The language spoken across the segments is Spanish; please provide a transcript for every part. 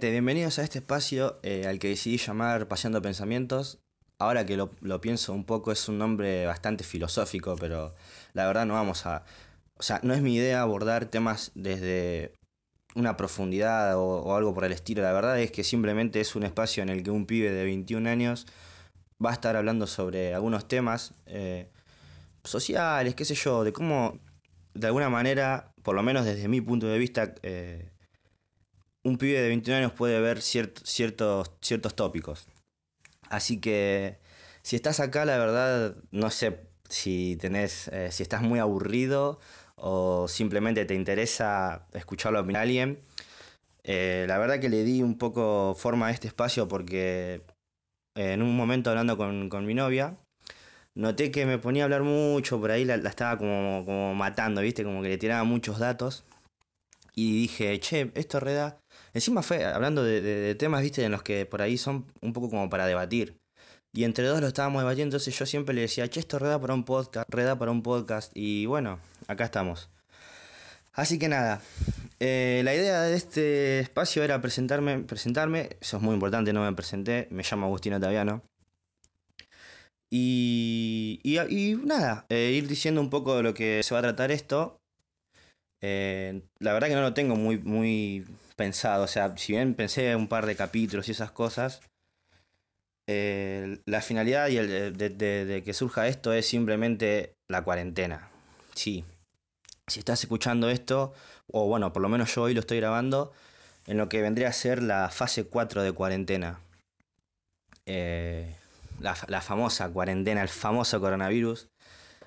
Bienvenidos a este espacio eh, al que decidí llamar Paseando Pensamientos. Ahora que lo, lo pienso un poco, es un nombre bastante filosófico, pero la verdad no vamos a... O sea, no es mi idea abordar temas desde una profundidad o, o algo por el estilo. La verdad es que simplemente es un espacio en el que un pibe de 21 años va a estar hablando sobre algunos temas eh, sociales, qué sé yo, de cómo, de alguna manera, por lo menos desde mi punto de vista, eh, un pibe de 21 años puede ver ciert- ciertos, ciertos tópicos. Así que si estás acá, la verdad, no sé si tenés, eh, si estás muy aburrido o simplemente te interesa escucharlo a alguien. Eh, la verdad que le di un poco forma a este espacio porque eh, en un momento hablando con, con mi novia, noté que me ponía a hablar mucho, por ahí la, la estaba como, como matando, ¿viste? Como que le tiraba muchos datos. Y dije, che, esto reda. Encima fue hablando de, de- temas, viste, en los que por ahí son un poco como para debatir. Y entre dos lo estábamos debatiendo, entonces yo siempre le decía, che, esto reda para un podcast, reda para un podcast. Y bueno, acá estamos. Así que nada, eh, la idea de este espacio era presentarme, presentarme, eso es muy importante, no me presenté, me llamo Agustín Otaviano. Y, y, y nada, eh, ir diciendo un poco de lo que se va a tratar esto. Eh, la verdad que no lo tengo muy, muy pensado. O sea, si bien pensé un par de capítulos y esas cosas, eh, la finalidad y el de, de- de que surja esto es simplemente la cuarentena. Sí. Si estás escuchando esto, o bueno, por lo menos yo hoy lo estoy grabando, en lo que vendría a ser la fase 4 de cuarentena. Eh, la, la famosa cuarentena, el famoso coronavirus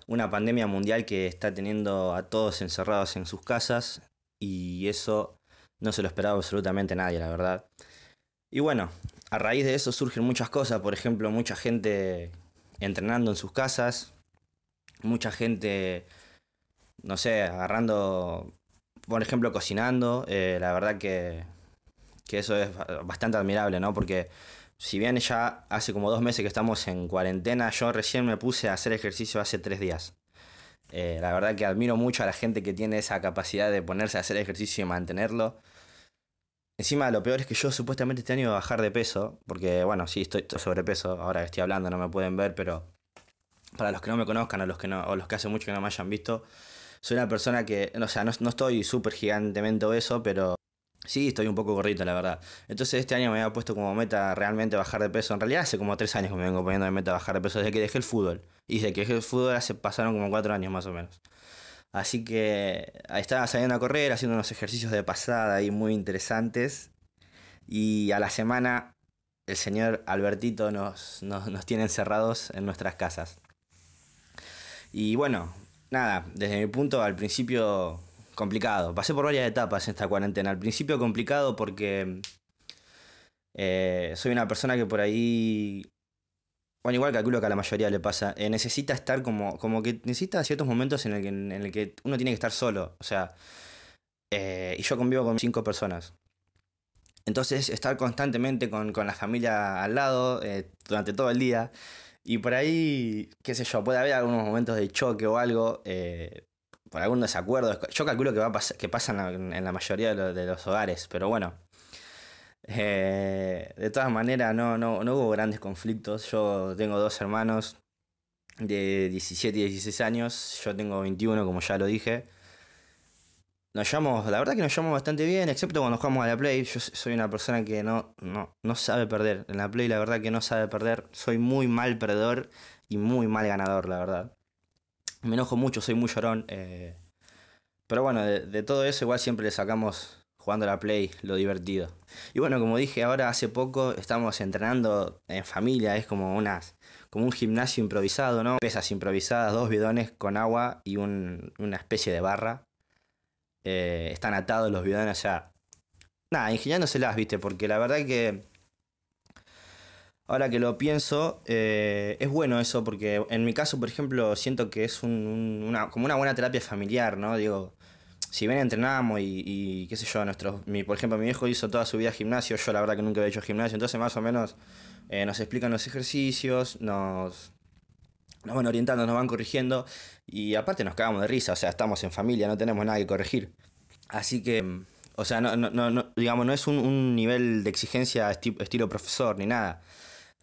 una pandemia mundial que está teniendo a todos encerrados en sus casas y eso no se lo esperaba absolutamente nadie, la verdad. Y bueno, a raíz de eso surgen muchas cosas, por ejemplo, mucha gente entrenando en sus casas, mucha gente, no sé, agarrando, por ejemplo, cocinando, eh, la verdad que, que eso es ba- bastante admirable, ¿no? Porque si bien ya hace como dos meses que estamos en cuarentena, yo recién me puse a hacer ejercicio hace tres días. Eh, la verdad que admiro mucho a la gente que tiene esa capacidad de ponerse a hacer ejercicio y mantenerlo. Encima lo peor es que yo supuestamente este año iba a bajar de peso, porque bueno, sí, estoy sobrepeso, ahora que estoy hablando no me pueden ver, pero para los que no me conozcan o los que, no, o los que hace mucho que no me hayan visto, soy una persona que, o sea, no, no estoy súper gigantemente obeso, pero sí estoy un poco gordito, la verdad. Entonces este año me había puesto como meta realmente bajar de peso. En realidad hace como tres años que me vengo poniendo de meta bajar de peso desde que dejé el fútbol. Y desde que dejé el fútbol hace, pasaron como cuatro años más o menos. Así que estaba saliendo a correr, haciendo unos ejercicios de pasada ahí muy interesantes. Y a la semana el señor Albertito nos, nos, nos tiene encerrados en nuestras casas. Y bueno, nada, desde mi punto al principio complicado. Pasé por varias etapas en esta cuarentena. Al principio complicado porque eh, soy una persona que por ahí, bueno, igual calculo que a la mayoría le pasa, eh, necesita estar como, como que necesita ciertos momentos en el que, en el que uno tiene que estar solo. O sea, eh, y yo convivo con cinco personas. Entonces, estar constantemente con, con la familia al lado durante todo el día. Y por ahí, qué sé yo, puede haber algunos momentos de choque o algo, por algún desacuerdo. Yo calculo que, va a pasar, que pasa en la, en la mayoría de, lo- de los hogares, pero bueno. Eh, de todas maneras, no, no, no hubo grandes conflictos. Yo tengo dos hermanos de 17 y 16 años. Yo tengo 21, como ya lo dije. Nos llevamos, la verdad que nos llevamos bastante bien, excepto cuando jugamos a la Play. Yo soy una persona que no, no, no sabe perder. En la Play, la verdad que no sabe perder. Soy muy mal perdedor y muy mal ganador, la verdad. Me enojo mucho, soy muy llorón. eh, pero bueno, de, todo eso igual siempre le sacamos jugando a la Play lo divertido. Y bueno, como dije ahora hace poco, estamos entrenando en familia, es como unas como un gimnasio improvisado, ¿no? Pesas improvisadas, dos bidones con agua y un- una especie de barra. Eh, están atados los bidones, o sea, nada, ingeniándoselas, ¿viste? Porque la verdad que ahora que lo pienso, eh, es bueno eso, porque en mi caso, por ejemplo, siento que es un- un- una, como una buena terapia familiar, ¿no? Digo, si bien entrenamos y, y qué sé yo, nuestros, mi, por ejemplo, mi viejo hizo toda su vida gimnasio, yo la verdad que nunca había hecho gimnasio, entonces más o menos eh, nos explican los ejercicios, nos, nos van orientando, nos van corrigiendo y aparte nos cagamos de risa, o sea, estamos en familia, no tenemos nada que corregir. Así que, O sea, no, no, no, digamos, no es un, nivel de exigencia estilo profesor ni nada.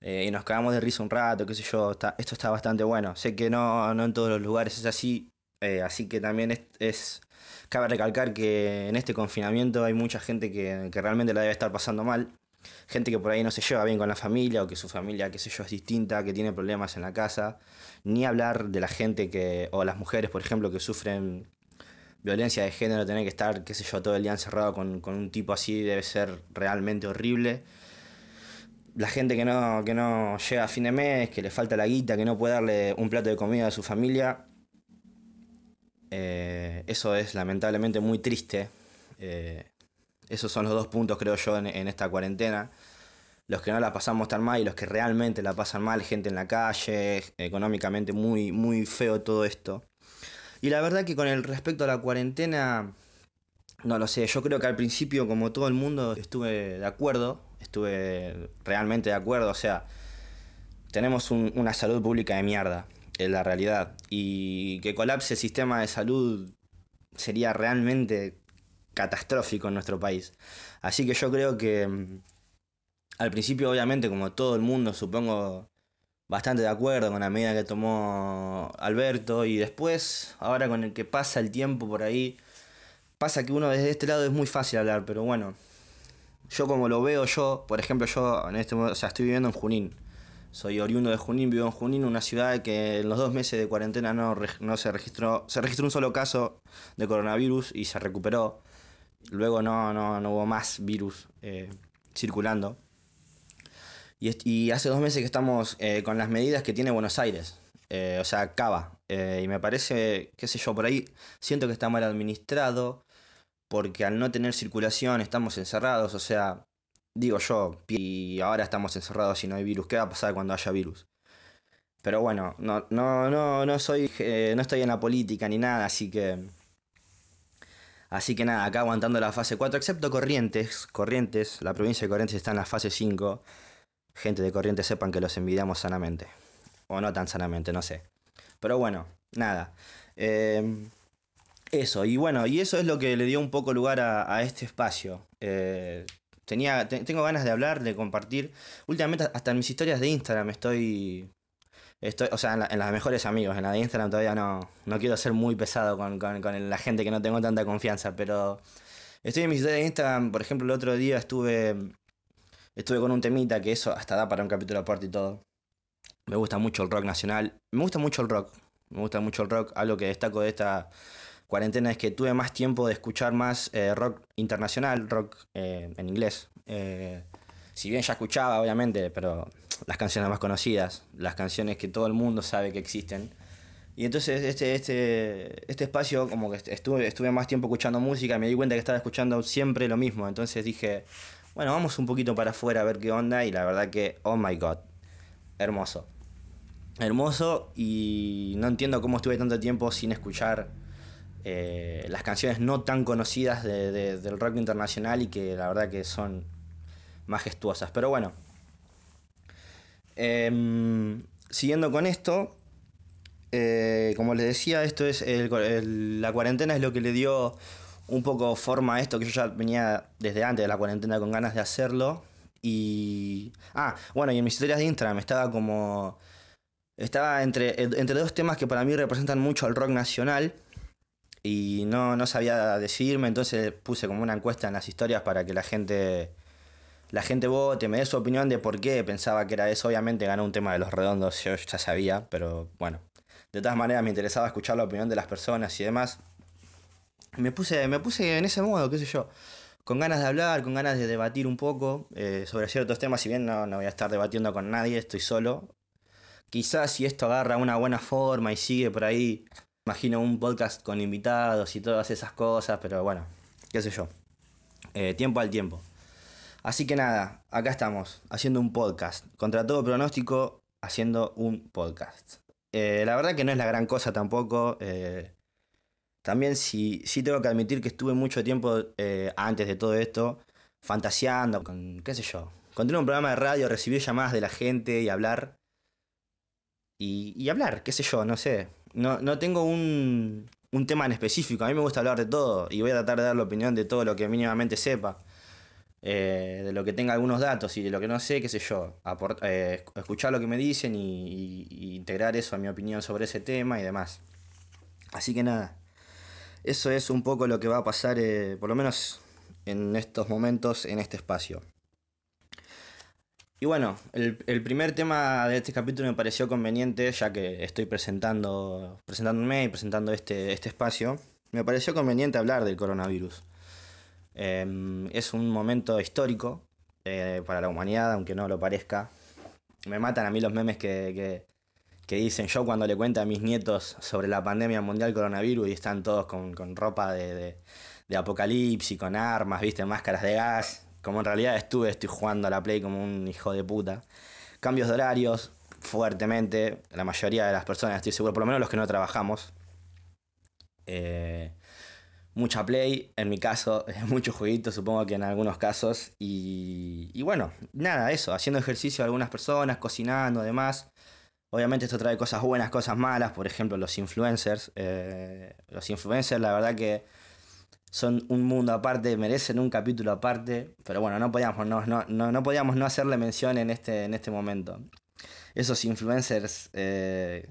Eh, y nos cagamos de risa un rato, qué sé yo. Está, esto está bastante bueno. Sé que no, no en todos los lugares es así. Eh, así que también es, Cabe recalcar que en este confinamiento hay mucha gente que, que realmente la debe estar pasando mal gente que por ahí no se lleva bien con la familia o que su familia, qué sé yo, es distinta, que tiene problemas en la casa, ni hablar de la gente que, o las mujeres, por ejemplo, que sufren violencia de género, tener que estar, qué sé yo, todo el día encerrado con, un tipo así debe ser realmente horrible. La gente que no, que no llega a fin de mes, que le falta la guita, que no puede darle un plato de comida a su familia, eh, eso es lamentablemente muy triste. Eh, esos son los dos puntos, creo yo, en, esta cuarentena. Los que no la pasamos tan mal y los que realmente la pasan mal, gente en la calle, económicamente muy, muy feo todo esto. Y la verdad que con el respecto a la cuarentena, no lo sé, yo creo que al principio, como todo el mundo, estuve de acuerdo, estuve realmente de acuerdo, o sea, tenemos una salud pública de mierda, es la realidad. Y que colapse el sistema de salud sería realmente catastrófico en nuestro país. Así que yo creo que mm, al principio, obviamente, como todo el mundo, supongo, bastante de acuerdo con la medida que tomó Alberto y después, ahora con el que pasa el tiempo por ahí, pasa que uno desde este lado es muy fácil hablar, pero bueno, yo como lo veo yo, por ejemplo, yo en este momento, o sea, estoy viviendo en Junín. Soy oriundo de Junín, vivo en Junín, una ciudad que en los dos meses de cuarentena no, no se registró, se registró un solo caso de coronavirus y se recuperó. Luego no, no, no hubo más virus eh, circulando. Y, y, hace dos meses que estamos eh, con las medidas que tiene Buenos Aires. Eh, o sea, Cava. y me parece, qué sé yo, por ahí siento que está mal administrado. Porque al no tener circulación estamos encerrados. O sea, digo yo, y ahora estamos encerrados y no hay virus. ¿Qué va a pasar cuando haya virus? Pero bueno, no, no, no, no soy, no estoy en la política ni nada, así que Así que nada, acá aguantando la fase 4, excepto Corrientes. Corrientes, la provincia de Corrientes está en la fase 5. Gente de Corrientes sepan que los envidiamos sanamente. O no tan sanamente, no sé. Pero bueno, nada. Em, eso, y bueno, y eso es lo que le dio un poco lugar a, este espacio. Eh, tenía, tengo ganas de hablar, de compartir. Últimamente, hasta en mis historias de Instagram estoy Estoy, o sea, en, las mejores amigos, en la de Instagram todavía no, no quiero ser muy pesado con, la gente que no tengo tanta confianza, pero estoy en mis historias de Instagram, por ejemplo, el otro día estuve, estuve con un temita que eso hasta da para un capítulo aparte y todo. Me gusta mucho el rock nacional, me gusta mucho el rock, me gusta mucho el rock, algo que destaco de esta cuarentena es que tuve más tiempo de escuchar más eh, rock internacional, rock eh, en inglés. Eh, si bien ya escuchaba, obviamente, pero las canciones más conocidas, las canciones que todo el mundo sabe que existen. Y entonces este, este, este espacio, como que estuve, estuve más tiempo escuchando música, me di cuenta que estaba escuchando siempre lo mismo. Entonces dije, bueno, vamos un poquito para afuera a ver qué onda. Y la verdad que, oh my god, hermoso. Hermoso y no entiendo cómo estuve tanto tiempo sin escuchar eh, las canciones no tan conocidas del rock internacional y que la verdad que son majestuosas. Pero bueno, Em, siguiendo con esto, eh, como les decía, esto es la cuarentena es lo que le dio un poco forma a esto, que yo ya venía desde antes de la cuarentena con ganas de hacerlo. Y. Ah, bueno, y en mis historias de Instagram estaba como. Estaba entre, entre dos temas que para mí representan mucho al rock nacional. Y no, no sabía decidirme, entonces puse como una encuesta en las historias para que la gente la gente vote, me dé su opinión de por qué pensaba que era eso. Obviamente ganó un tema de los redondos, yo ya sabía, pero bueno. De todas maneras me interesaba escuchar la opinión de las personas y demás. Me puse, me puse en ese modo, qué sé yo. Con ganas de hablar, con ganas de debatir un poco eh, sobre ciertos temas, si bien no, no voy a estar debatiendo con nadie, estoy solo. Quizás si esto agarra una buena forma y sigue por ahí, imagino un podcast con invitados y todas esas cosas, pero bueno, qué sé yo. Eh, tiempo al tiempo. Así que nada, acá estamos, haciendo un podcast. Contra todo pronóstico, haciendo un podcast. Eh, la verdad que no es la gran cosa tampoco. Eh, también sí, sí tengo que admitir que estuve mucho tiempo antes de todo esto fantaseando con, qué sé yo, con un programa de radio, recibir llamadas de la gente y hablar. Y, y hablar, qué sé yo, no sé. No, no tengo un, un tema en específico. A mí me gusta hablar de todo y voy a tratar de dar la opinión de todo lo que mínimamente sepa. Eh, de lo que tenga algunos datos y de lo que no sé, qué sé yo. Eh, escuchar lo que me dicen y, integrar eso a mi opinión sobre ese tema y demás. Así que nada. Eso es un poco lo que va a pasar, eh, por lo menos en estos momentos, en este espacio. Y bueno, el, primer tema de este capítulo me pareció conveniente, ya que estoy presentando, presentándome y presentando este, este espacio, me pareció conveniente hablar del coronavirus. Em, es un momento histórico eh, para la humanidad, aunque no lo parezca. Me matan a mí los memes que, dicen yo cuando le cuento a mis nietos sobre la pandemia mundial coronavirus y están todos con, ropa de, de, de apocalipsis, con armas, viste, máscaras de gas como en realidad estuve, estoy jugando a la Play como un hijo de puta. Cambios de horarios, fuertemente. La mayoría de las personas, estoy seguro, por lo menos los que no trabajamos. Eh, mucha Play, en mi caso, muchos jueguitos, supongo que en algunos casos. Y, bueno, nada, eso, haciendo ejercicio algunas personas, cocinando, además. Obviamente esto trae cosas buenas, cosas malas, por ejemplo los influencers. Eh, los influencers, la verdad que son un mundo aparte, merecen un capítulo aparte, pero bueno, no podíamos no, no, no, podíamos no hacerle mención en este, en este momento. Esos influencers... Eh,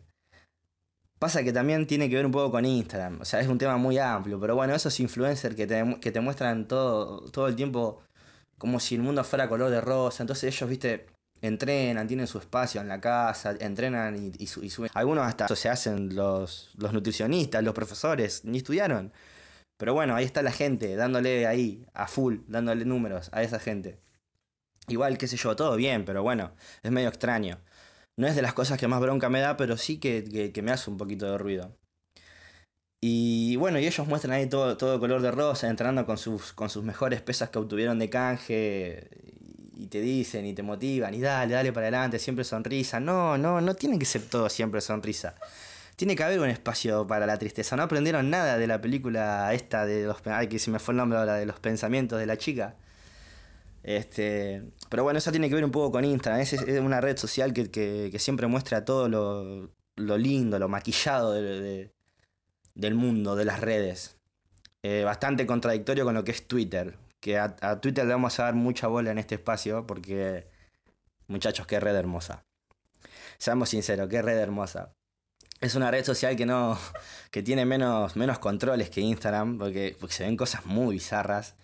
pasa que también tiene que ver un poco con Instagram, o sea, es un tema muy amplio, pero bueno, esos influencers que te, que te muestran todo, todo el tiempo como si el mundo fuera color de rosa, entonces ellos, viste, entrenan, tienen su espacio en la casa, entrenan y, y, suben. Algunos hasta se hacen los, los nutricionistas, los profesores, ni estudiaron. Pero bueno, ahí está la gente, dándole ahí, a full, dándole números a esa gente. Igual, qué sé yo, todo bien, pero bueno, es medio extraño. No es de las cosas que más bronca me da, pero sí que, me hace un poquito de ruido. Y bueno, y ellos muestran ahí todo, todo color de rosa, entrenando con sus, con sus mejores pesas que obtuvieron de canje. Y te dicen y te motivan, y dale, dale para adelante, siempre sonrisa. No, no, no tiene que ser todo siempre sonrisa tiene que haber un espacio para la tristeza. No aprendieron nada de la película esta de los. Ay, que se me fue el nombre ahora, de los pensamientos de la chica. Este, pero bueno, eso tiene que ver un poco con Instagram. Es, una red social que, siempre muestra todo lo, lindo, lo maquillado del mundo, de las redes. Eh, bastante contradictorio con lo que es Twitter. Que a Twitter le vamos a dar mucha bola en este espacio porque, muchachos, qué red hermosa. Seamos sinceros, qué red hermosa es una red social que no que tiene menos, menos controles que Instagram porque, se ven cosas muy bizarras.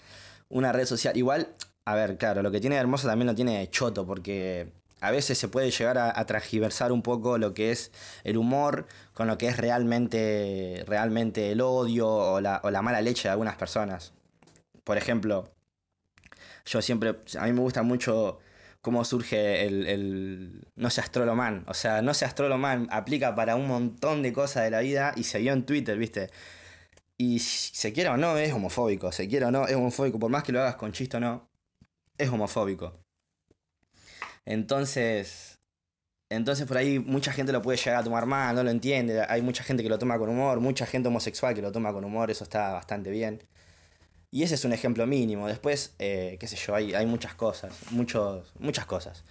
Una red social igual a ver claro lo que tiene hermoso también lo tiene choto porque a veces se puede llegar a, a transgiversar un poco lo que es el humor con lo que es realmente realmente el odio o la, o la mala leche de algunas personas. Por ejemplo yo siempre a mí me gusta mucho cómo surge el, no sé astroloman. O sea, no sé astroloman aplica para un montón de cosas de la vida y se vio en Twitter, ¿viste? Y se quiera o no, es homofóbico. Se quiera o no, es homofóbico. Por más que lo hagas con chiste o no, es homofóbico. Entonces, entonces por ahí mucha gente lo puede llegar a tomar mal, no lo entiende. Hay mucha gente que lo toma con humor, mucha gente homosexual que lo toma con humor, eso está bastante bien. Y ese es un ejemplo mínimo. Después, eh, qué sé yo, hay, hay muchas cosas, muchos, muchas cosas.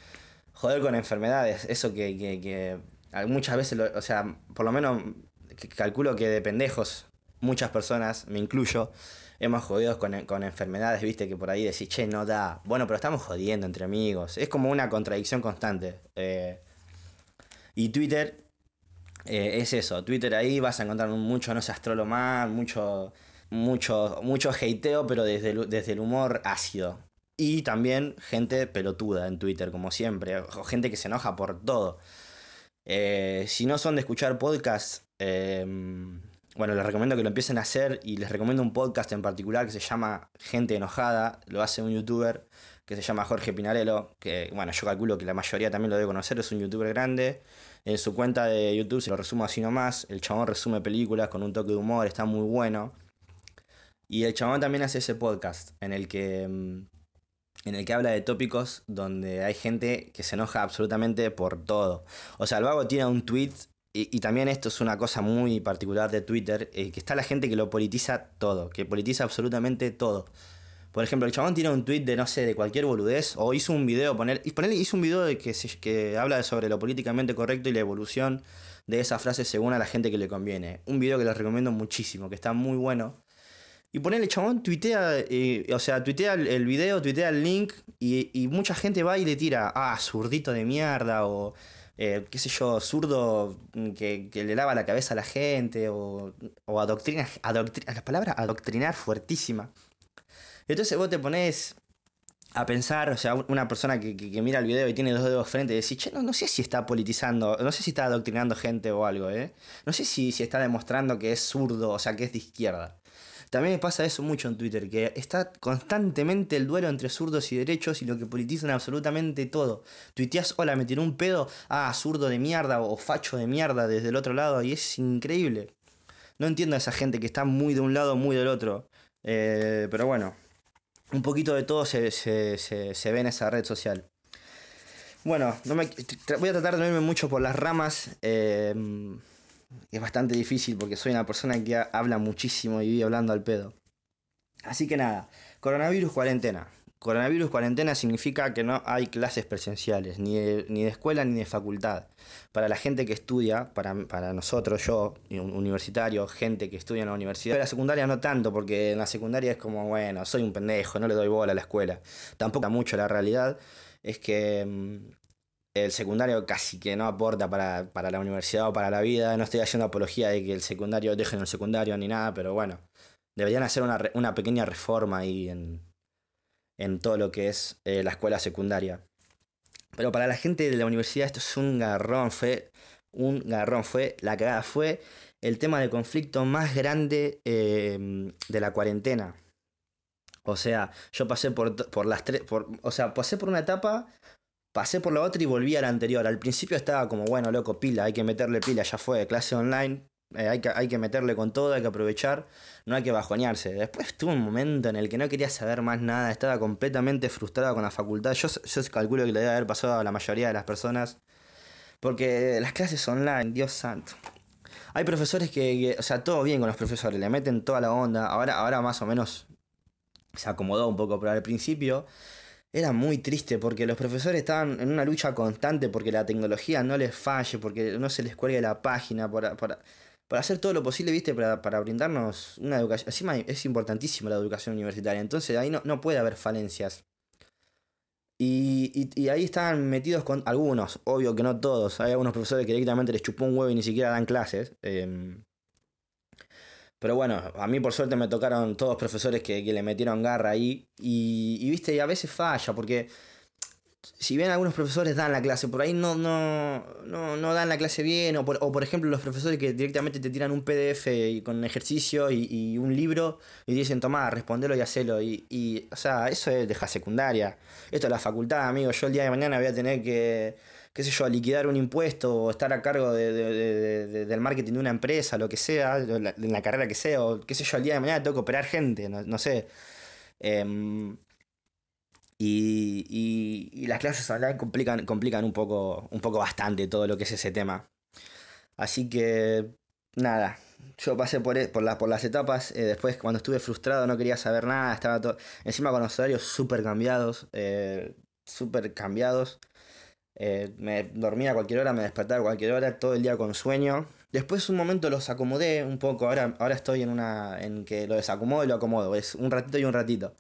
Joder con enfermedades, eso que, que, muchas veces, o sea, por lo menos calculo que de pendejos, muchas personas, me incluyo, hemos jodido con, con, enfermedades, viste, que por ahí decís, che, no da. Bueno, pero estamos jodiendo entre amigos. Es como una contradicción constante. Eh, y Twitter eh, es eso. Twitter ahí vas a encontrar mucho, no sé, más mucho mucho, mucho hateo, pero desde el, desde el humor ácido. Y también gente pelotuda en Twitter, como siempre. O gente que se enoja por todo. Eh, si no son de escuchar podcasts, em, bueno, les recomiendo que lo empiecen a hacer y les recomiendo un podcast en particular que se llama Gente Enojada. Lo hace un youtuber que se llama Jorge Pinarello, que bueno, yo calculo que la mayoría también lo debe conocer, es un youtuber grande. En su cuenta de YouTube se lo resumo así nomás. El chabón resume películas con un toque de humor, está muy bueno. Y el chabón también hace ese podcast en el que mm, en el que habla de tópicos donde hay gente que se enoja absolutamente por todo. O sea, el vago tiene un tweet y, también esto es una cosa muy particular de Twitter, eh, que está la gente que lo politiza todo, que politiza absolutamente todo. Por ejemplo, el chabón tiene un tweet de, no sé, de cualquier boludez, o hizo un video, poner, ponerle, hizo un video de que, se, que habla sobre lo políticamente correcto y la evolución de esa frase según a la gente que le conviene. Un video que les recomiendo muchísimo, que está muy bueno. Y ponerle, chabón, tuitea, eh, o sea, tuitea el, video, tuitea el link, y, mucha gente va y le tira, ah, zurdito de mierda, o eh, qué sé yo, zurdo que, le lava la cabeza a la gente, o, o adoctrina, adoctrina, la palabra adoctrinar fuertísima. Entonces vos te pones a pensar, o sea, una persona que, mira el video y tiene dos dedos frente y decís, che, no, no, sé si está politizando, no sé si está adoctrinando gente o algo, ¿eh? No sé si, si está demostrando que es zurdo, o sea, que es de izquierda. También me pasa eso mucho en Twitter, que está constantemente el duelo entre zurdos y derechos y lo que politizan absolutamente todo. Tuiteas, hola, me tiró un pedo, ah, zurdo de mierda o facho de mierda desde el otro lado, y es increíble. No entiendo a esa gente que está muy de un lado, muy del otro. Eh, pero bueno, un poquito de todo se, se, se, se ve en esa red social. Bueno, no me, voy a tratar de no irme mucho por las ramas. Eh, es bastante difícil porque soy una persona que habla muchísimo y vive hablando al pedo. Así que nada, coronavirus cuarentena. Coronavirus cuarentena significa que no hay clases presenciales, ni de, ni de escuela ni de facultad. Para la gente que estudia, para, para nosotros, yo, un universitario, gente que estudia en la universidad. la secundaria no tanto, porque en la secundaria es como, bueno, soy un pendejo, no le doy bola a la escuela. Tampoco mucho la realidad. Es que mm, el secundario casi que no aporta para, para, la universidad o para la vida. No estoy haciendo apología de que el secundario dejen el secundario ni nada, pero bueno, deberían hacer una, una pequeña reforma ahí en, en, todo lo que es eh, la escuela secundaria. Pero para la gente de la universidad esto es un garrón, fue un garrón, fue la cagada, fue el tema de conflicto más grande eh, de la cuarentena. O sea, yo pasé por, por las tres, o sea, pasé por una etapa pasé por la otra y volví a la anterior. Al principio estaba como, bueno, loco, pila, hay que meterle pila, ya fue, clase online, eh, hay, que, hay que meterle con todo, hay que aprovechar, no hay que bajonearse. Después tuve un momento en el que no quería saber más nada, estaba completamente frustrado con la facultad. Yo, yo calculo que le debe haber pasado a la mayoría de las personas, porque las clases online, Dios santo. Hay profesores que, que, o sea, todo bien con los profesores, le meten toda la onda. Ahora, ahora más o menos se acomodó un poco, pero al principio era muy triste porque los profesores estaban en una lucha constante porque la tecnología no les falle, porque no se les cuelgue la página, para, para, para hacer todo lo posible, ¿viste? Para, para brindarnos una educación. Encima es importantísima la educación universitaria, entonces ahí no, no puede haber falencias. Y, y, y, ahí estaban metidos con algunos, obvio que no todos. Hay algunos profesores que directamente les chupó un huevo y ni siquiera dan clases. Eh, pero bueno, a mí por suerte me tocaron todos profesores que, que le metieron garra ahí. Y, y, viste, y a veces falla, porque si bien algunos profesores dan la clase, por ahí no, no, no, no dan la clase bien. O por, o por, ejemplo los profesores que directamente te tiran un PDF con ejercicio y, y, un libro y dicen, tomá, respondelo y hacelo. Y, y, o sea, eso es deja secundaria. Esto es la facultad, amigo. Yo el día de mañana voy a tener que qué sé yo, liquidar un impuesto o estar a cargo de, de, de, del marketing de una empresa, lo que sea, en la, carrera que sea, o qué sé yo, el día de mañana tengo que operar gente, no, no sé. Eh, y, y, las clases online complican, complican un, poco, un poco bastante todo lo que es ese tema. Así que, nada, yo pasé por, e, por, por las etapas, eh, después cuando estuve frustrado no quería saber nada, estaba todo, encima con los horarios súper cambiados, eh, súper cambiados. Eh, me dormía a cualquier hora, me despertaba a cualquier hora, todo el día con sueño. Después un momento los acomodé un poco, ahora, ahora estoy en una en que lo desacomodo y lo acomodo, es un ratito y un ratito.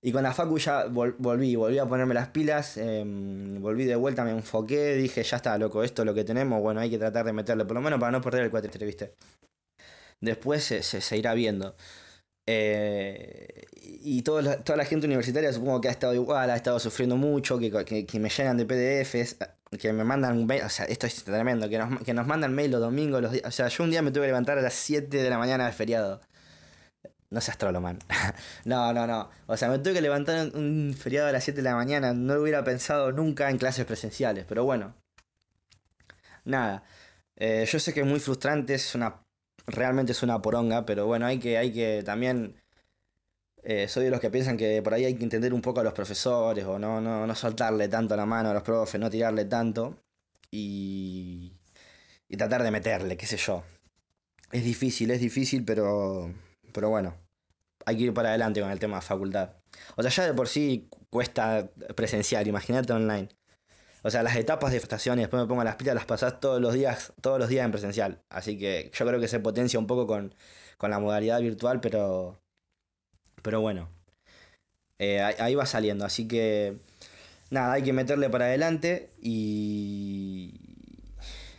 Y con la facu ya vol volví, volví a ponerme las pilas, eh, volví de vuelta, me enfoqué, dije, ya está, loco, esto es lo que tenemos, bueno, hay que tratar de meterle, por lo menos para no perder el cuatrimestre, ¿viste? Después se, se irá viendo. Eh, y toda la, toda gente universitaria supongo que ha estado igual, ha estado sufriendo mucho, que, que, me llenan de PDFs, que me mandan mail, o sea, esto es tremendo, que nos, que nos mandan mail los domingos, los o sea, yo un día me tuve que levantar a las 7 de la mañana de feriado. No seas trolo, man. no, no, no. O sea, me tuve que levantar un feriado a las 7 de la mañana. No hubiera pensado nunca en clases presenciales, pero bueno. Nada. Eh, yo sé que es muy frustrante, es una realmente es una poronga, pero bueno, hay que, hay que también... Eh, soy de los que piensan que por ahí hay que entender un poco a los profesores o no, no, no soltarle tanto la mano a los profes, no tirarle tanto y, y tratar de meterle, qué sé yo. Es difícil, es difícil, pero, pero bueno, hay que ir para adelante con el tema de facultad. O sea, ya de por sí cuesta presencial, imagínate online. O sea, las etapas de estaciones, después me pongo las pilas, las pasás todos los días, todos los días en presencial. Así que yo creo que se potencia un poco con, con la modalidad virtual, pero. Pero bueno. Eh, ahí va saliendo. Así que. Nada, hay que meterle para adelante y.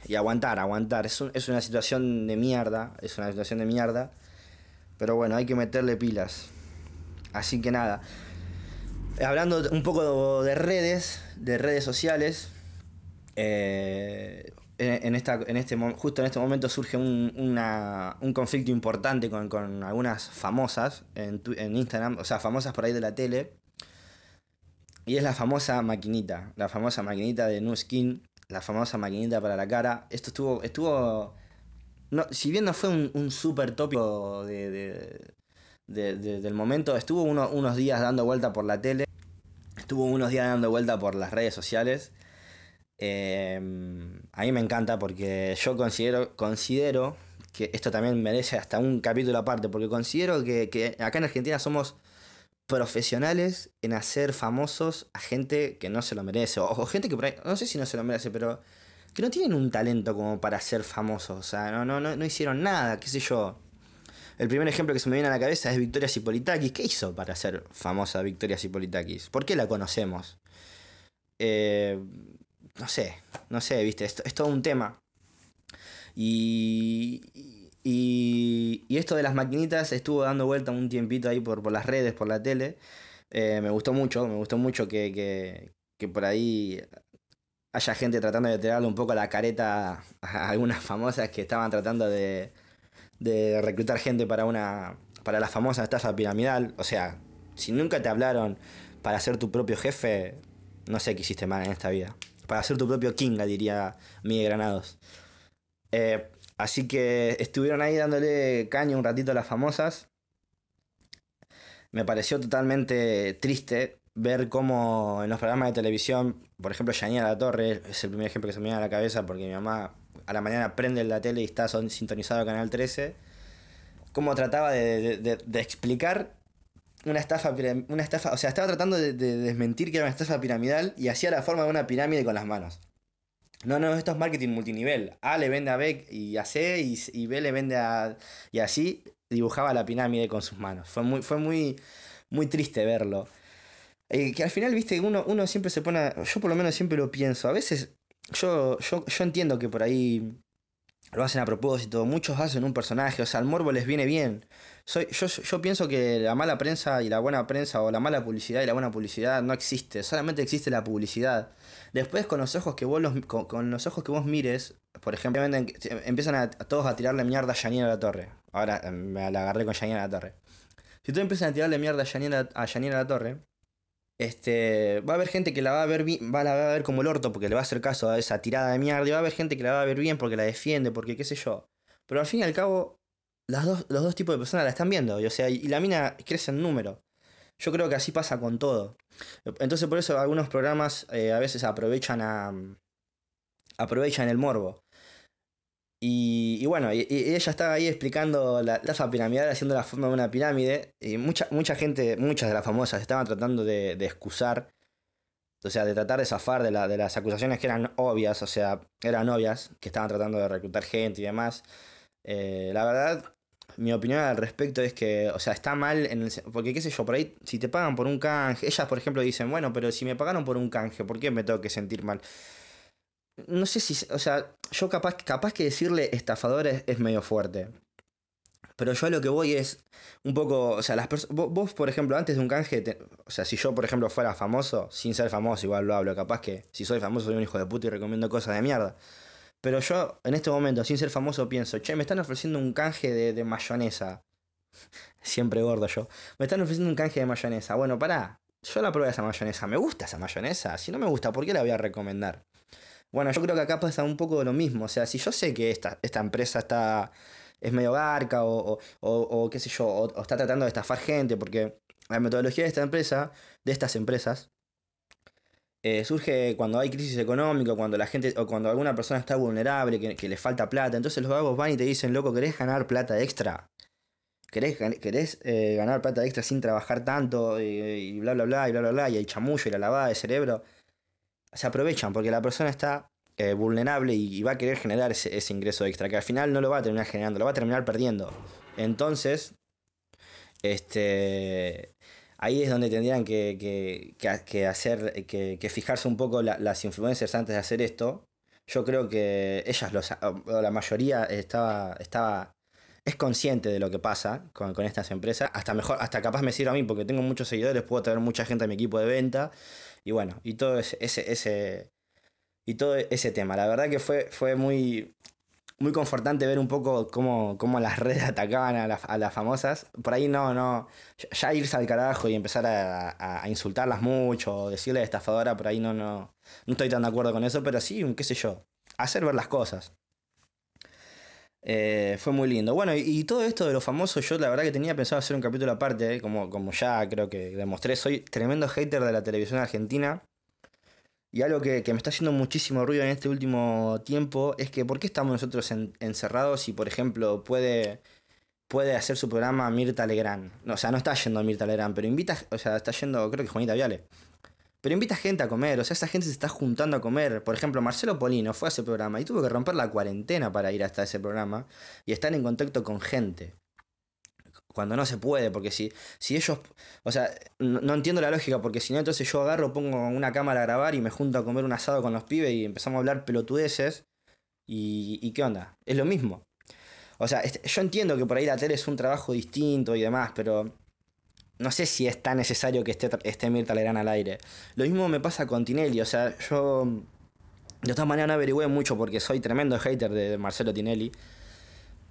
Y aguantar, aguantar. Es, es una situación de mierda. Es una situación de mierda. Pero bueno, hay que meterle pilas. Así que nada. Hablando un poco de redes, de redes sociales. Eh, en, esta, en este, justo en este momento surge un, un conflicto importante con, con, algunas famosas en, en Instagram, o sea, famosas por ahí de la tele. Y es la famosa maquinita, la famosa maquinita de Nu Skin, la famosa maquinita para la cara. Esto estuvo, estuvo no, si bien no fue un, un súper tópico de, del momento, estuvo unos días dando vuelta por la tele, estuvo unos días dando vuelta por las redes sociales. Em, a mí me encanta porque yo considero, considero que esto también merece hasta un capítulo aparte, porque considero que, acá en Argentina somos profesionales en hacer famosos a gente que no se lo merece, o, gente que por ahí, no sé si no se lo merece, pero que no tienen un talento como para ser famosos, o sea, no, no, no, no hicieron nada, qué sé yo. El primer ejemplo que se me viene a la cabeza es Victoria Cipolitakis. ¿Qué hizo para ser famosa Victoria Cipolitakis? ¿Por qué la conocemos? Eh, no sé, no sé, viste, esto, es todo un tema. Y, y, y, esto de las maquinitas estuvo dando vuelta un tiempito ahí por, por las redes, por la tele. Eh, me gustó mucho, me gustó mucho que, que, que, por ahí haya gente tratando de tirarle un poco la careta a algunas famosas que estaban tratando de, de reclutar gente para una para la famosa estafa piramidal. O sea, si nunca te hablaron para ser tu propio jefe, no sé qué hiciste mal en esta vida para ser tu propio king, la diría Miguel Granados. Eh, así que estuvieron ahí dándole caña un ratito a las famosas. Me pareció totalmente triste ver cómo en los programas de televisión, por ejemplo, Yanina La Torre, es el primer ejemplo que se me viene a la cabeza porque mi mamá a la mañana prende la tele y está sintonizado a Canal 13, cómo trataba de explicar una estafa, una estafa, o sea, estaba tratando de, desmentir que era una estafa piramidal y hacía la forma de una pirámide con las manos. No, no, esto es marketing multinivel. A le vende a B y a C y, B le vende a... Y así dibujaba la pirámide con sus manos. Fue muy, fue muy, muy triste verlo. Eh, que al final, viste, uno, uno siempre se pone... Yo por lo menos siempre lo pienso. A veces yo, yo, yo entiendo que por ahí lo hacen a propósito, muchos hacen un personaje, o sea, al morbo les viene bien. Soy, yo, yo pienso que la mala prensa y la buena prensa, o la mala publicidad y la buena publicidad no existe, solamente existe la publicidad. Después con los ojos que vos los, con, los ojos que vos mires, por ejemplo, empiezan a, todos a tirarle mierda a Janina a la Torre. Ahora eh, me la agarré con Janina a la Torre. Si tú empiezas a tirarle mierda a Janina a, a la Torre, este, va a haber gente que la va a ver bien, va a, va a ver como el orto porque le va a hacer caso a esa tirada de mierda y va a haber gente que la va a ver bien porque la defiende, porque qué sé yo. Pero al fin y al cabo, las dos, los dos tipos de personas la están viendo, y, sea, y la mina crece en número. Yo creo que así pasa con todo. Entonces por eso algunos programas eh, a veces aprovechan aprovechan el morbo. Y, bueno, y, ella estaba ahí explicando la estafa piramidal, haciendo la forma de una pirámide. Y mucha, mucha gente, muchas de las famosas, estaban tratando de, de excusar, o sea, de tratar de zafar de, la, de las acusaciones que eran obvias, o sea, eran obvias, que estaban tratando de reclutar gente y demás. Eh, la verdad, mi opinión al respecto es que, o sea, está mal, en el, porque qué sé yo, por ahí, si te pagan por un canje, ellas, por ejemplo, dicen, bueno, pero si me pagaron por un canje, ¿por qué me tengo que sentir mal? No sé si, o sea, yo capaz, capaz que decirle estafadores es medio fuerte. Pero yo a lo que voy es un poco, o sea, las vos, vos, por ejemplo, antes de un canje, o sea, si yo, por ejemplo, fuera famoso, sin ser famoso, igual lo hablo, capaz que si soy famoso soy un hijo de puta y recomiendo cosas de mierda. Pero yo, en este momento, sin ser famoso, pienso, che, me están ofreciendo un canje de, de mayonesa. Siempre gordo yo. Me están ofreciendo un canje de mayonesa. Bueno, pará, yo la pruebo esa mayonesa. ¿Me gusta esa mayonesa? Si no me gusta, ¿por qué la voy a recomendar? Bueno, yo creo que acá pasa un poco lo mismo. O sea, si yo sé que esta, esta empresa está es medio garca o, o, o, qué sé yo, o, está tratando de estafar gente, porque la metodología de esta empresa, de estas empresas, eh, surge cuando hay crisis económica, cuando la gente, o cuando alguna persona está vulnerable, que, que le falta plata. Entonces los vagos van y te dicen, loco, ¿querés ganar plata extra? querés, querés eh, ganar plata extra sin trabajar tanto y bla, bla, bla, y bla, bla, bla, y el chamullo y la lavada de cerebro, se aprovechan porque la persona está eh, vulnerable y, va a querer generar ese, ese, ingreso extra, que al final no lo va a terminar generando, lo va a terminar perdiendo. Entonces, este, ahí es donde tendrían que, que, que hacer, que, fijarse un poco las influencers antes de hacer esto. Yo creo que ellas, los, la mayoría, estaba, estaba es consciente de lo que pasa con, con, estas empresas. Hasta mejor, hasta capaz me sirve a mí porque tengo muchos seguidores, puedo tener mucha gente en mi equipo de venta. Y bueno, y todo ese, ese, y todo ese tema. La verdad que fue, fue muy, muy confortante ver un poco cómo, cómo las redes atacaban a, a, las famosas. Por ahí no, no. Ya irse al carajo y empezar a, a, insultarlas mucho, o decirle estafadora, por ahí no, no. No estoy tan de acuerdo con eso, pero sí, qué sé yo. Hacer ver las cosas. Eh, fue muy lindo. Bueno, y, todo esto de los famosos, yo la verdad que tenía pensado hacer un capítulo aparte, eh, como, como ya creo que demostré, soy tremendo hater de la televisión argentina. Y algo que, me está haciendo muchísimo ruido en este último tiempo es que ¿por qué estamos nosotros encerrados si, por ejemplo, puede, puede hacer su programa Mirta Legrand? o sea, no está yendo Mirta Legrand, pero invita, o sea, está yendo, creo que Juanita Viale. Pero invita gente a comer, o sea, esa gente se está juntando a comer. Por ejemplo, Marcelo Polino fue a ese programa y tuvo que romper la cuarentena para ir hasta ese programa y estar en contacto con gente. Cuando no se puede, porque si, si ellos. O sea, no, entiendo la lógica, porque si no, entonces yo agarro, pongo una cámara a grabar y me junto a comer un asado con los pibes y empezamos a hablar pelotudeces. ¿Y, y qué onda? Es lo mismo. O sea, este, yo entiendo que por ahí la tele es un trabajo distinto y demás, pero no sé si es tan necesario que esté, esté Mirta Legrand al aire. Lo mismo me pasa con Tinelli, o sea, yo de todas maneras no averigüé mucho porque soy tremendo hater de Marcelo Tinelli.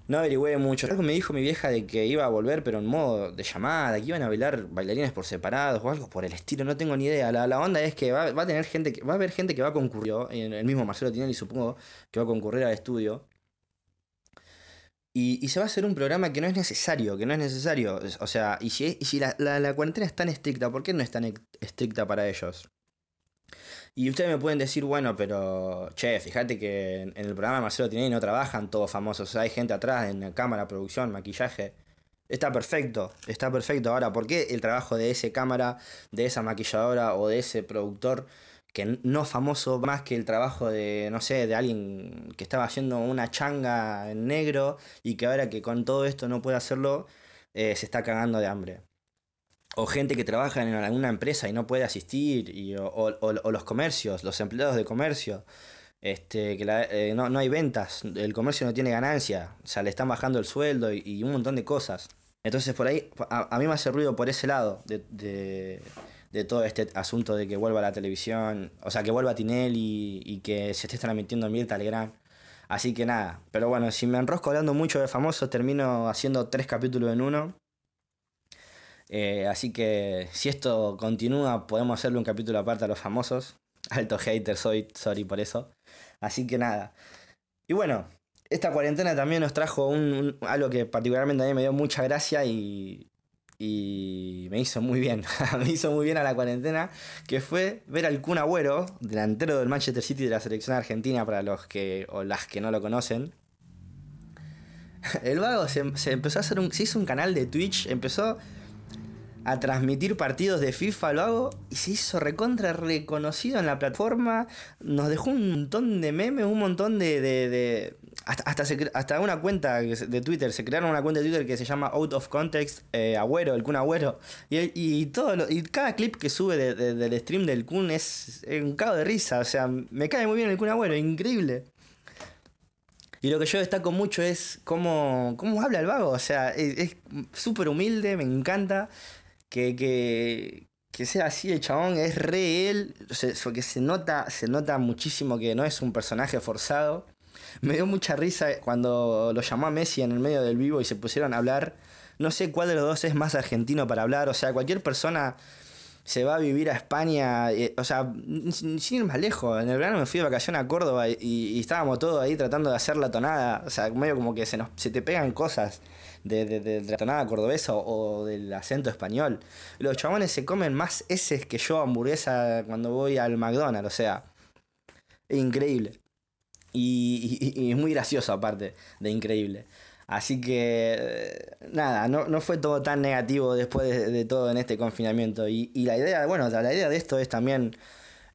No averigüé mucho. Algo me dijo mi vieja de que iba a volver, pero en modo de llamada, que iban a bailar bailarines por separados o algo por el estilo, no tengo ni idea. La, la onda es que va, va, a tener gente que, va a haber gente que va a concurrir, el mismo Marcelo Tinelli supongo que va a concurrir al estudio. Y, se va a hacer un programa que no es necesario, que no es necesario. O sea, y si, si la, la, cuarentena es tan estricta, ¿por qué no es tan estricta para ellos? Y ustedes me pueden decir, bueno, pero, che, fíjate que en, el programa Marcelo Tinelli no trabajan todos famosos. O sea, hay gente atrás en la cámara, producción, maquillaje. Está perfecto, está perfecto. Ahora, ¿por qué el trabajo de ese cámara, de esa maquilladora o de ese productor que no famoso más que el trabajo de, no sé, de alguien que estaba haciendo una changa en negro y que ahora que con todo esto no puede hacerlo, eh, se está cagando de hambre. O gente que trabaja en alguna empresa y no puede asistir, y, o, los comercios, los empleados de comercio. Este, que eh, no, hay ventas, el comercio no tiene ganancia, o sea, le están bajando el sueldo y, un montón de cosas. Entonces por ahí, a, mí me hace ruido por ese lado de de todo este asunto de que vuelva a la televisión, o sea, que vuelva a Tinelli y, que se esté transmitiendo Mirta Legrand. Así que nada, pero bueno, si me enrosco hablando mucho de famosos, termino haciendo tres capítulos en uno. Eh, así que si esto continúa, podemos hacerle un capítulo aparte a los famosos. Alto hater soy, sorry por eso. Así que nada. Y bueno, esta cuarentena también nos trajo un, algo que particularmente a mí me dio mucha gracia y, y me hizo muy bien, me hizo muy bien a la cuarentena, que fue ver al Kun Agüero, delantero del Manchester City de la selección argentina para los que o las que no lo conocen. El vago se, empezó a hacer un se hizo un canal de Twitch, empezó a transmitir partidos de FIFA lo hago y se hizo recontra reconocido en la plataforma. Nos dejó un montón de memes, un montón de, hasta, hasta, una cuenta de Twitter, se crearon una cuenta de Twitter que se llama Out of Context eh, Agüero, el Kun Agüero. Y, y, todo y cada clip que sube del stream del Kun es, un cago de risa. O sea, me cae muy bien el Kun Agüero, increíble. Y lo que yo destaco mucho es cómo, cómo habla el vago. O sea, es súper humilde, me encanta. Que, que, que, sea así el chabón, es re él. porque se nota, se nota muchísimo que no es un personaje forzado. Me dio mucha risa cuando lo llamó a Messi en el medio del vivo y se pusieron a hablar. No sé cuál de los dos es más argentino para hablar. O sea, cualquier persona se va a vivir a España. Eh, o sea, sin ir más lejos. En el verano me fui de vacaciones a Córdoba y, estábamos todos ahí tratando de hacer la tonada. O sea, medio como que se, nos, se te pegan cosas de, la tonada cordobesa o, del acento español. Los chabones se comen más heces que yo hamburguesa cuando voy al McDonald's. O sea, increíble. Y, es muy gracioso aparte de increíble. Así que, nada, no, no, fue todo tan negativo después de, todo en este confinamiento. Y, y, la idea, bueno, la idea de esto es también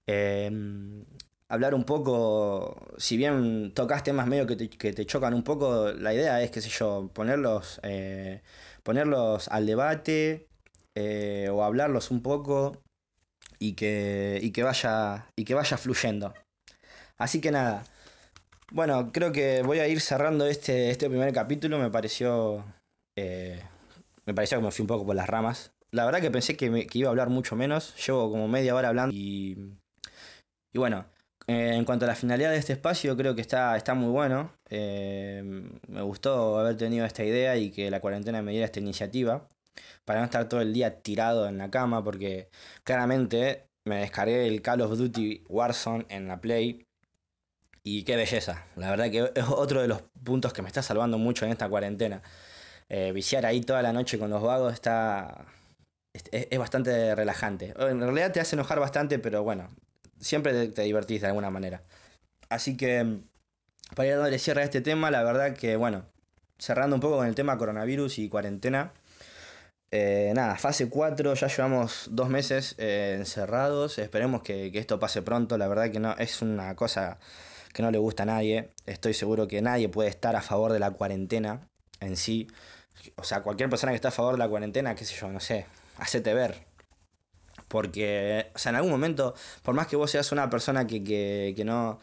em, hablar un poco, si bien tocas temas medio que te, que te, chocan un poco, la idea es, qué sé yo, ponerlos, eh, ponerlos al debate eh, o hablarlos un poco y que, y que, vaya, y que vaya fluyendo. Así que nada. Bueno, creo que voy a ir cerrando este, este primer capítulo. Me pareció. Eh, me pareció que me fui un poco por las ramas. La verdad que pensé que, iba a hablar mucho menos. Llevo como media hora hablando. Y, y bueno, eh, en cuanto a la finalidad de este espacio, creo que está, está muy bueno. Eh, me gustó haber tenido esta idea y que la cuarentena me diera esta iniciativa. Para no estar todo el día tirado en la cama, porque claramente me descargué el Call of Duty Warzone en la Play y qué belleza. La verdad que es otro de los puntos que me está salvando mucho en esta cuarentena. Eh, viciar ahí toda la noche con los vagos está. Es, bastante relajante. En realidad te hace enojar bastante, pero bueno, siempre te, divertís de alguna manera. Así que, para ir darle cierre a este tema, la verdad que, bueno, cerrando un poco con el tema coronavirus y cuarentena. Eh, nada, fase 4, ya llevamos dos meses eh, encerrados. Esperemos que, que esto pase pronto. La verdad que no, es una cosa que no le gusta a nadie. Estoy seguro que nadie puede estar a favor de la cuarentena en sí. O sea, cualquier persona que está a favor de la cuarentena, qué sé yo, no sé, hacete ver. Porque, o sea, en algún momento, por más que vos seas una persona que, que, que no,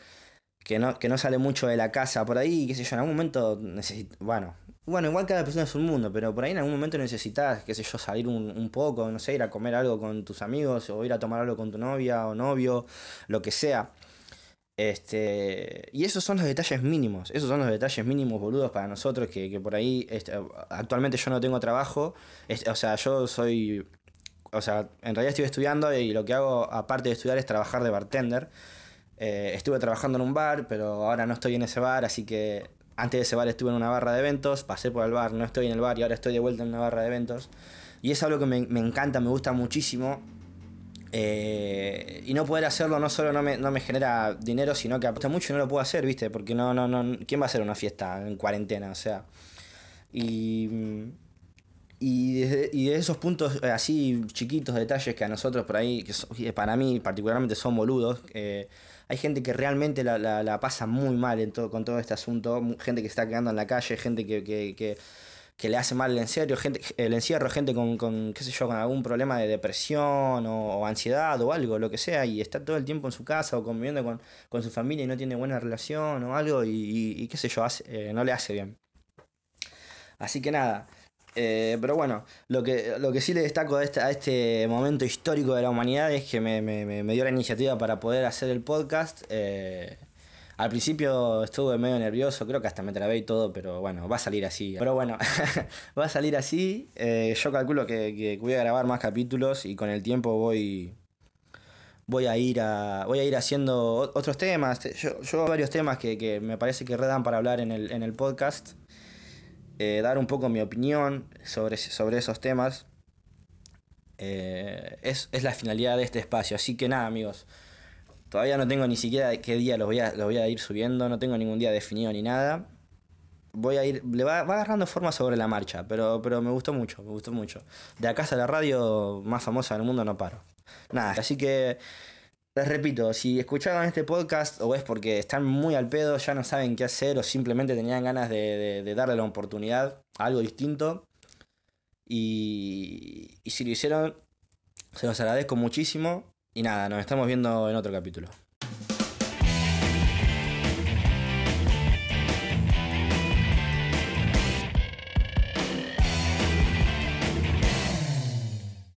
que no, que no sale mucho de la casa por ahí, qué sé yo, en algún momento necesito, bueno, bueno, igual cada persona es un mundo, pero por ahí en algún momento necesitas, qué sé yo, salir un, un, poco, no sé, ir a comer algo con tus amigos, o ir a tomar algo con tu novia o novio, lo que sea. Este, y esos son los detalles mínimos, esos son los detalles mínimos boludos para nosotros que, por ahí este, actualmente yo no tengo trabajo, o sea, yo soy, o sea, en realidad estoy estudiando y lo que hago aparte de estudiar es trabajar de bartender. Eh, estuve trabajando en un bar, pero ahora no estoy en ese bar, así que antes de ese bar estuve en una barra de eventos, pasé por el bar, no estoy en el bar y ahora estoy de vuelta en una barra de eventos. Y es algo que me, me encanta, me gusta muchísimo eh, y no poder hacerlo no solo no me, no me genera dinero, sino que apuesta mucho y no lo puedo hacer, ¿viste? Porque no, no, no. ¿Quién va a hacer una fiesta en cuarentena? O sea. Y. Y de, esos puntos eh, así chiquitos, detalles que a nosotros por ahí, que para mí particularmente son boludos, eh, hay gente que realmente la, la, pasa muy mal en todo, con todo este asunto, gente que está quedando en la calle, gente que, que que le hace mal el encierro, gente, el encierro, gente con, con, qué sé yo, con algún problema de depresión o, ansiedad o algo, lo que sea, y está todo el tiempo en su casa o conviviendo con, su familia y no tiene buena relación o algo, y, qué sé yo, hace, eh, no le hace bien. Así que nada. Eh, pero bueno, lo que, lo que sí le destaco a este, a este momento histórico de la humanidad es que me, me, me dio la iniciativa para poder hacer el podcast. Eh, al principio estuve medio nervioso, creo que hasta me trabé y todo, pero bueno, va a salir así. Pero bueno, va a salir así. Eh, yo calculo que, voy a grabar más capítulos y con el tiempo voy voy a ir a voy a ir haciendo otros temas. Yo, yo varios temas que, me parece que redan para hablar en el, en el podcast. Eh, dar un poco mi opinión sobre, sobre esos temas. Eh, es, es la finalidad de este espacio. Así que nada, amigos. Todavía no tengo ni siquiera qué día los voy a, voy a ir subiendo, no tengo ningún día definido ni nada. Voy a ir, le va, va agarrando forma sobre la marcha, pero, pero me gustó mucho, me gustó mucho. De acá a la radio más famosa del mundo no paro. Nada, así que les repito, si escucharon este podcast o es porque están muy al pedo, ya no saben qué hacer o simplemente tenían ganas de, de, darle la oportunidad a algo distinto. Y, y si lo hicieron, se los agradezco muchísimo. Y nada, nos estamos viendo en otro capítulo.